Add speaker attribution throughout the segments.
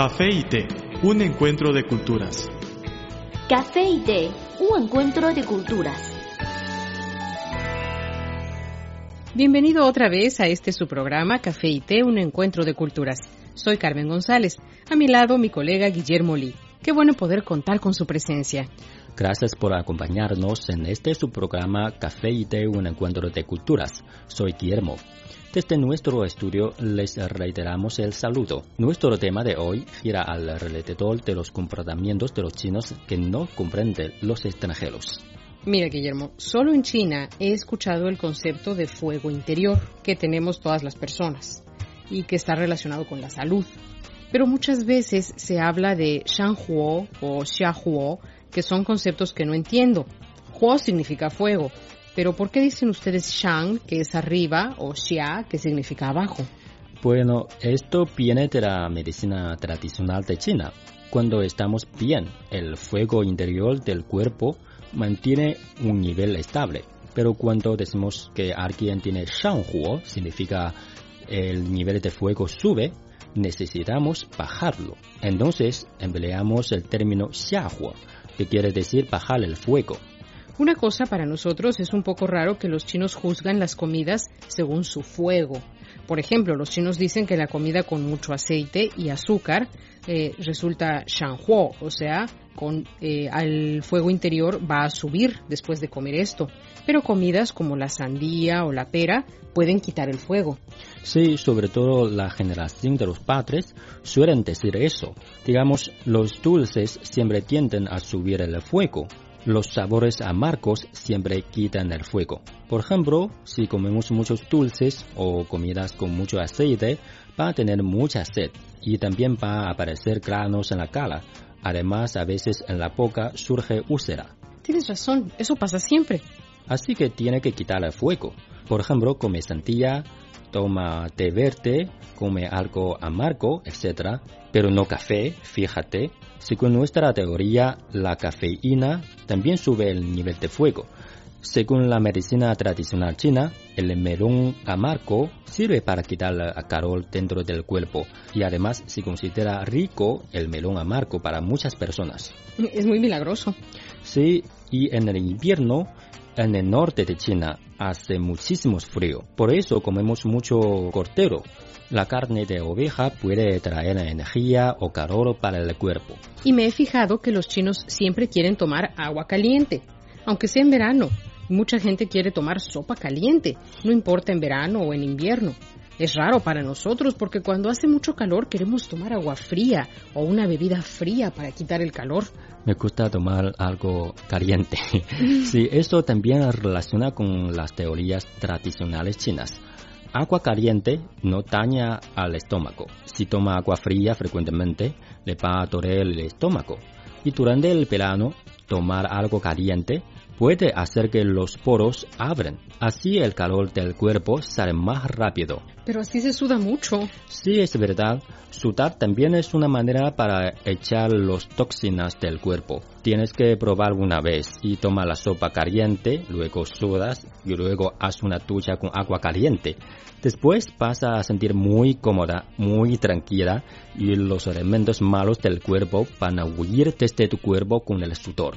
Speaker 1: Café y té, un encuentro de culturas.
Speaker 2: Café y té, un encuentro de culturas.
Speaker 3: Bienvenido otra vez a este su programa Café y té, un encuentro de culturas. Soy Carmen González. A mi lado mi colega Guillermo Lee. Qué bueno poder contar con su presencia.
Speaker 4: Gracias por acompañarnos en este su programa Café y té, un encuentro de culturas. Soy Guillermo. Desde nuestro estudio les reiteramos el saludo. Nuestro tema de hoy gira alrededor de los comportamientos de los chinos que no comprenden los extranjeros.
Speaker 3: Mira, Guillermo, solo en China he escuchado el concepto de fuego interior que tenemos todas las personas y que está relacionado con la salud. Pero muchas veces se habla de Shanghuo o Xiahuo, que son conceptos que no entiendo. Huo significa fuego, pero ¿por qué dicen ustedes Shang, que es arriba, o Xia, que significa abajo?
Speaker 4: Bueno, esto viene de la medicina tradicional de China. Cuando estamos bien, el fuego interior del cuerpo mantiene un nivel estable. Pero cuando decimos que alguien tiene Shanghuo, significa el nivel de fuego sube, necesitamos bajarlo. Entonces empleamos el término Xiahuo, que quiere decir bajar el fuego.
Speaker 3: Una cosa para nosotros es un poco raro que los chinos juzgan las comidas según su fuego. Por ejemplo, los chinos dicen que la comida con mucho aceite y azúcar eh, resulta shanghuo, o sea, con eh, al fuego interior va a subir después de comer esto. Pero comidas como la sandía o la pera pueden quitar el fuego.
Speaker 4: Sí, sobre todo la generación de los padres suelen decir eso. Digamos, los dulces siempre tienden a subir el fuego. Los sabores amargos siempre quitan el fuego. Por ejemplo, si comemos muchos dulces o comidas con mucho aceite, va a tener mucha sed y también va a aparecer granos en la cara. Además, a veces en la boca surge úlcera.
Speaker 3: Tienes razón, eso pasa siempre.
Speaker 4: Así que tiene que quitar el fuego. Por ejemplo, come sandía, toma té verde, come algo amargo, etc. Pero no café, fíjate. Según nuestra teoría, la cafeína también sube el nivel de fuego. Según la medicina tradicional china, el melón amargo sirve para quitar el calor dentro del cuerpo y además se considera rico el melón amargo para muchas personas.
Speaker 3: Es muy milagroso.
Speaker 4: Sí, y en el invierno, en el norte de China, hace muchísimo frío. Por eso comemos mucho cordero. La carne de oveja puede traer energía o calor para el cuerpo.
Speaker 3: Y me he fijado que los chinos siempre quieren tomar agua caliente, aunque sea en verano. Mucha gente quiere tomar sopa caliente, no importa en verano o en invierno. Es raro para nosotros porque cuando hace mucho calor queremos tomar agua fría o una bebida fría para quitar el calor.
Speaker 4: Me gusta tomar algo caliente. sí, esto también relaciona con las teorías tradicionales chinas. Agua caliente no daña al estómago. Si toma agua fría frecuentemente, le va a doler el estómago. Y durante el verano, tomar algo caliente puede hacer que los poros abren. Así el calor del cuerpo sale más rápido.
Speaker 3: Pero así se suda mucho.
Speaker 4: Sí, es verdad. Sudar también es una manera para echar los toxinas del cuerpo. Tienes que probar una vez y toma la sopa caliente, luego sudas y luego haz una ducha con agua caliente. Después vas a sentir muy cómoda, muy tranquila y los elementos malos del cuerpo van a huir desde tu cuerpo con el sudor.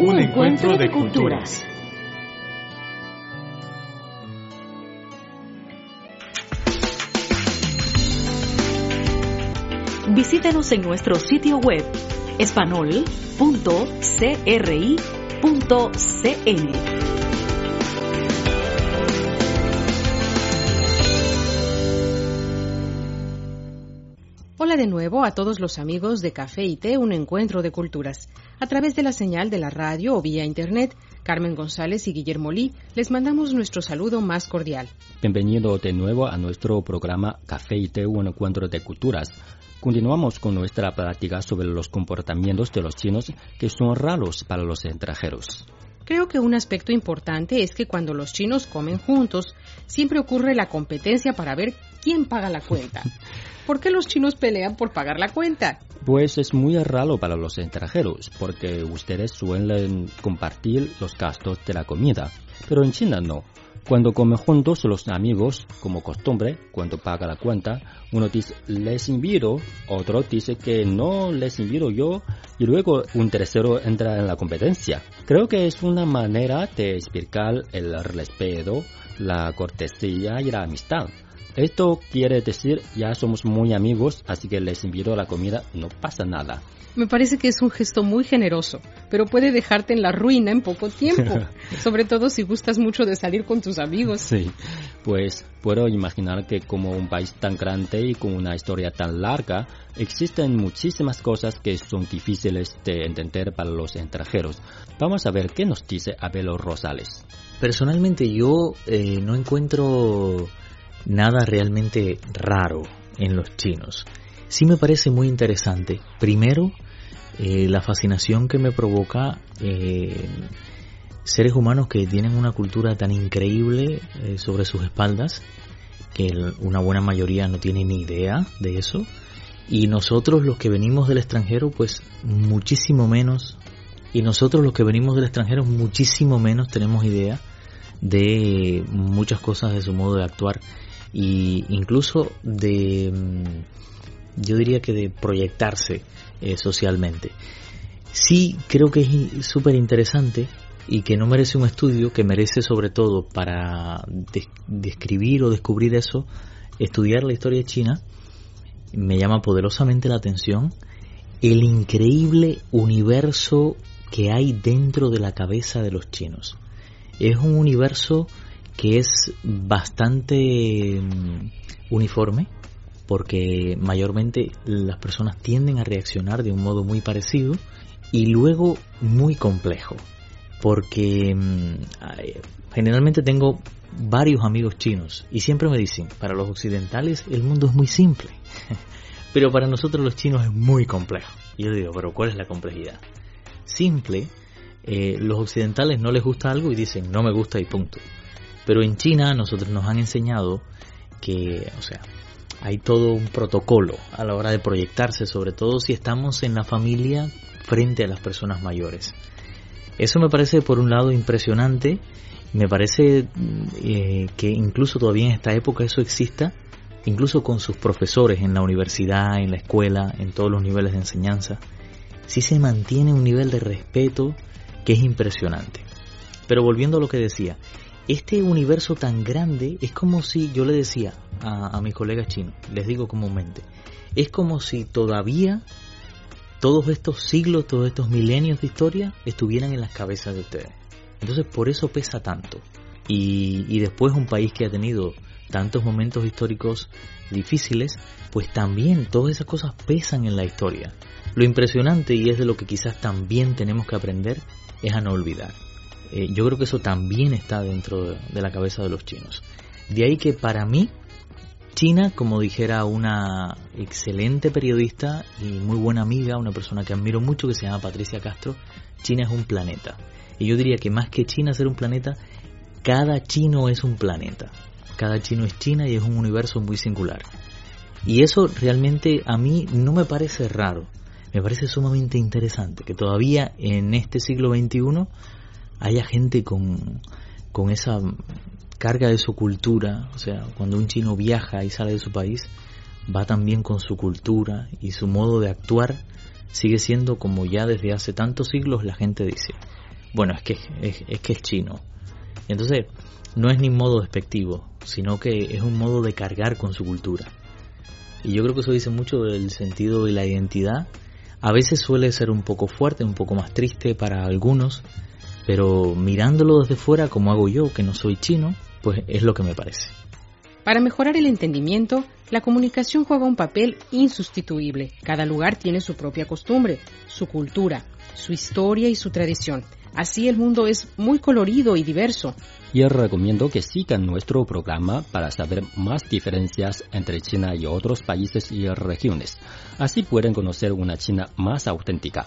Speaker 2: un encuentro de culturas.
Speaker 5: Visítenos en nuestro sitio web espanol.cri.cn.
Speaker 3: Hola de nuevo a todos los amigos de Café y Té, un encuentro de culturas. A través de la señal de la radio o vía internet, Carmen González y Guillermo Lee, les mandamos nuestro saludo más cordial.
Speaker 4: Bienvenido de nuevo a nuestro programa Café y Té, un encuentro de culturas. Continuamos con nuestra práctica sobre los comportamientos de los chinos que son raros para los extranjeros.
Speaker 3: Creo que un aspecto importante es que cuando los chinos comen juntos, siempre ocurre la competencia para ver quién paga la cuenta. ¿Por qué los chinos pelean por pagar la cuenta?
Speaker 4: Pues es muy raro para los extranjeros, porque ustedes suelen compartir los gastos de la comida, pero en China no. Cuando comen juntos los amigos, como costumbre, cuando paga la cuenta, uno dice les invito, otro dice que no les invito yo, y luego un tercero entra en la competencia. Creo que es una manera de explicar el respeto, la cortesía y la amistad. Esto quiere decir ya somos muy amigos, así que les invito a la comida, no pasa nada.
Speaker 3: Me parece que es un gesto muy generoso, pero puede dejarte en la ruina en poco tiempo, sobre todo si gustas mucho de salir con tus amigos.
Speaker 4: Sí, pues puedo imaginar que como un país tan grande y con una historia tan larga, existen muchísimas cosas que son difíciles de entender para los extranjeros. Vamos a ver qué nos dice Abelo Rosales.
Speaker 6: Personalmente yo eh, no encuentro nada realmente raro en los chinos. Sí me parece muy interesante. Primero, eh, la fascinación que me provoca eh, seres humanos que tienen una cultura tan increíble eh, sobre sus espaldas, que una buena mayoría no tiene ni idea de eso. Y nosotros los que venimos del extranjero, pues muchísimo menos. Y nosotros los que venimos del extranjero, muchísimo menos tenemos idea de muchas cosas de su modo de actuar y incluso de, mm, yo diría que de proyectarse eh, socialmente. Sí creo que es súper interesante y que no merece un estudio, que merece sobre todo para describir o descubrir eso, estudiar la historia China, me llama poderosamente la atención el increíble universo que hay dentro de la cabeza de los chinos. Es un universo que es bastante mm, uniforme porque mayormente las personas tienden a reaccionar de un modo muy parecido y luego muy complejo porque mm, generalmente tengo varios amigos chinos y siempre me dicen para los occidentales el mundo es muy simple pero para nosotros los chinos es muy complejo y yo digo pero ¿cuál es la complejidad? simple eh, los occidentales no les gusta algo y dicen no me gusta y punto pero en China nosotros nos han enseñado que, o sea, hay todo un protocolo a la hora de proyectarse, sobre todo si estamos en la familia frente a las personas mayores. Eso me parece por un lado impresionante, me parece eh, que incluso todavía en esta época eso exista, incluso con sus profesores en la universidad, en la escuela, en todos los niveles de enseñanza, sí se mantiene un nivel de respeto que es impresionante. Pero volviendo a lo que decía, este universo tan grande es como si yo le decía a, mis colegas chinos, les digo comúnmente, es como si todavía todos estos siglos, todos estos milenios de historia estuvieran en las cabezas de ustedes. Entonces por eso pesa tanto. Y, y después un país que ha tenido tantos momentos históricos difíciles, pues también todas esas cosas pesan en la historia. Lo impresionante, y es de lo que quizás también tenemos que aprender, es a no olvidar. Eh, yo creo que eso también está dentro de, la cabeza de los chinos. De ahí que para mí, China, como dijera una excelente periodista y muy buena amiga, una persona que admiro mucho que se llama Patricia Castro, China es un planeta. Y yo diría que más que China ser un planeta, cada chino es un planeta. Cada chino es China y es un universo muy singular. Y eso realmente a mí no me parece raro, me parece sumamente interesante que todavía en este siglo XXI haya gente con, con esa carga de su cultura, o sea, cuando un chino viaja y sale de su país, va también con su cultura y su modo de actuar sigue siendo como ya desde hace tantos siglos la gente dice, bueno, es que es, es que es chino. Entonces, no es ni modo despectivo, sino que es un modo de cargar con su cultura. Y yo creo que eso dice mucho del sentido y la identidad. A veces suele ser un poco fuerte, un poco más triste para algunos, pero mirándolo desde fuera como hago yo, que no soy chino, pues es lo que me parece.
Speaker 3: Para mejorar el entendimiento, la comunicación juega un papel insustituible. Cada lugar tiene su propia costumbre, su cultura, su historia y su tradición. Así el mundo es muy colorido y diverso.
Speaker 4: Y recomiendo que sigan nuestro programa para saber más diferencias entre China y otros países y regiones. Así pueden conocer una China más auténtica.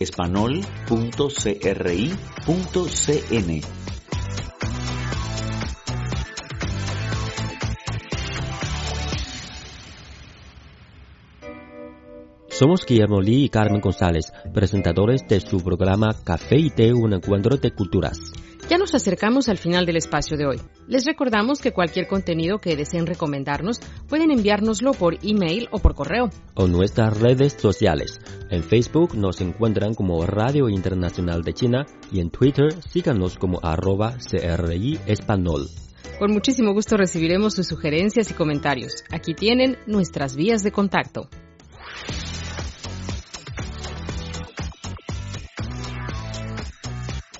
Speaker 7: espanol.cri.cn.
Speaker 4: Somos Guillermo Lee y Carmen González, presentadores de su programa Café y Té, un encuentro de culturas.
Speaker 3: Nos acercamos al final del espacio de hoy. Les recordamos que cualquier contenido que deseen recomendarnos pueden enviárnoslo por email o por correo.
Speaker 4: O nuestras redes sociales. En Facebook nos encuentran como Radio Internacional de China y en Twitter síganos como arroba CRI Español.
Speaker 3: Con muchísimo gusto recibiremos sus sugerencias y comentarios. Aquí tienen nuestras vías de contacto.